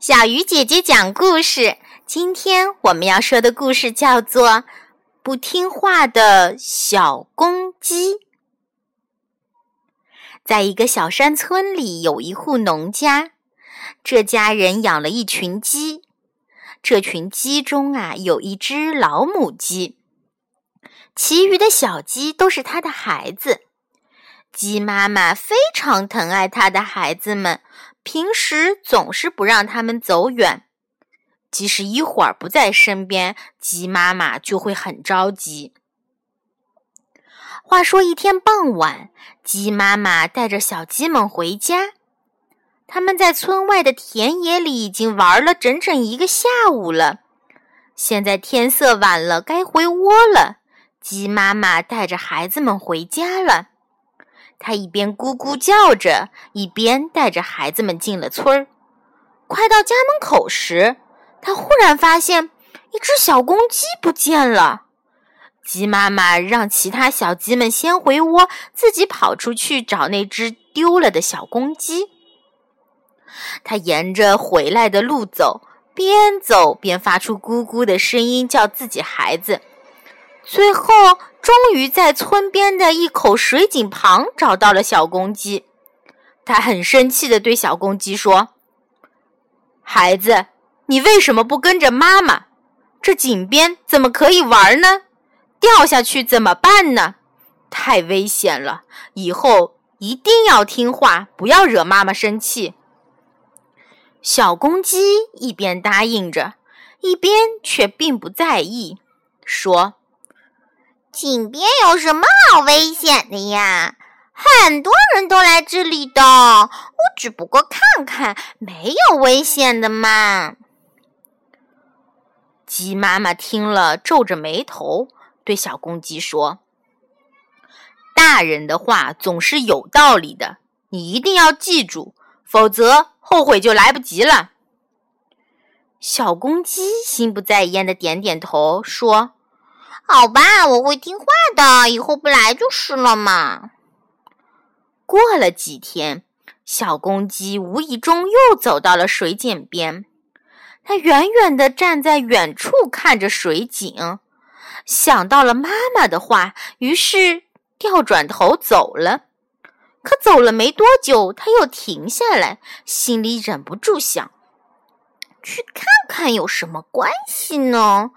小鱼姐姐讲故事。今天我们要说的故事叫做《不听话的小公鸡》。在一个小山村里，有一户农家，这家人养了一群鸡。这群鸡中啊，有一只老母鸡，其余的小鸡都是它的孩子。鸡妈妈非常疼爱它的孩子们。平时总是不让他们走远，即使一会儿不在身边，鸡妈妈就会很着急。话说一天傍晚，鸡妈妈带着小鸡们回家，他们在村外的田野里已经玩了整整一个下午了。现在天色晚了，该回窝了。鸡妈妈带着孩子们回家了。他一边咕咕叫着，一边带着孩子们进了村儿。快到家门口时，他忽然发现一只小公鸡不见了。鸡妈妈让其他小鸡们先回窝，自己跑出去找那只丢了的小公鸡。他沿着回来的路走，边走边发出咕咕的声音，叫自己孩子。最后，终于在村边的一口水井旁找到了小公鸡。他很生气地对小公鸡说：“孩子，你为什么不跟着妈妈？这井边怎么可以玩呢？掉下去怎么办呢？太危险了！以后一定要听话，不要惹妈妈生气。”小公鸡一边答应着，一边却并不在意，说。井边有什么好危险的呀？很多人都来这里的，我只不过看看，没有危险的嘛。鸡妈妈听了，皱着眉头对小公鸡说：“大人的话总是有道理的，你一定要记住，否则后悔就来不及了。”小公鸡心不在焉的点点头说。好吧，我会听话的，以后不来就是了嘛。过了几天，小公鸡无意中又走到了水井边，它远远地站在远处看着水井，想到了妈妈的话，于是掉转头走了。可走了没多久，它又停下来，心里忍不住想：去看看有什么关系呢？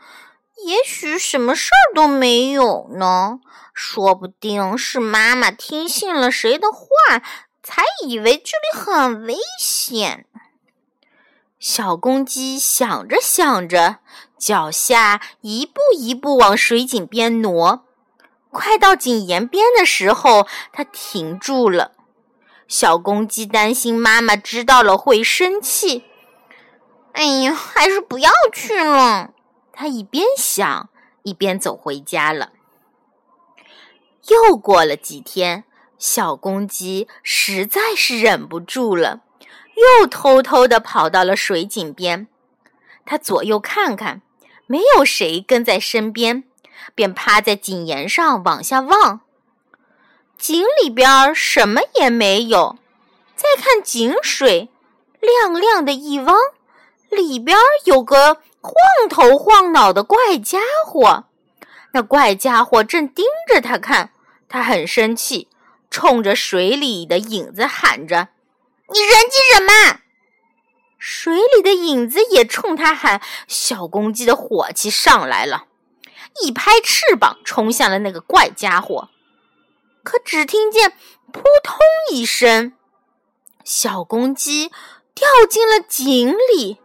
也许什么事儿都没有呢，说不定是妈妈听信了谁的话，才以为这里很危险。小公鸡想着想着，脚下一步一步往水井边挪。快到井沿边的时候，它停住了。小公鸡担心妈妈知道了会生气，哎呀，还是不要去了。他一边想，一边走回家了。又过了几天，小公鸡实在是忍不住了，又偷偷地跑到了水井边。他左右看看，没有谁跟在身边，便趴在井沿上往下望。井里边什么也没有。再看井水，亮亮的一汪，里边有个。晃头晃脑的怪家伙，那怪家伙正盯着他看，他很生气，冲着水里的影子喊着：“你人机人嘛！”水里的影子也冲他喊。小公鸡的火气上来了，一拍翅膀冲向了那个怪家伙。可只听见“扑通”一声，小公鸡掉进了井里。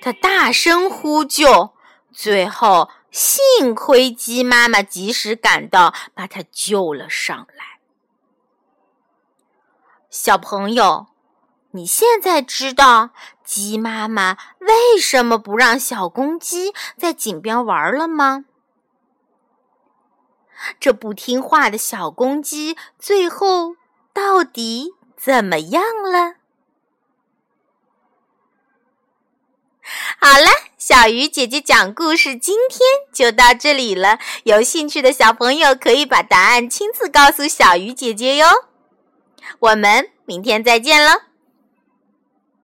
他大声呼救，最后幸亏鸡妈妈及时赶到，把他救了上来。小朋友，你现在知道鸡妈妈为什么不让小公鸡在井边玩了吗？这不听话的小公鸡最后到底怎么样了？好了，小鱼姐姐讲故事，今天就到这里了。有兴趣的小朋友可以把答案亲自告诉小鱼姐姐哟。我们明天再见了。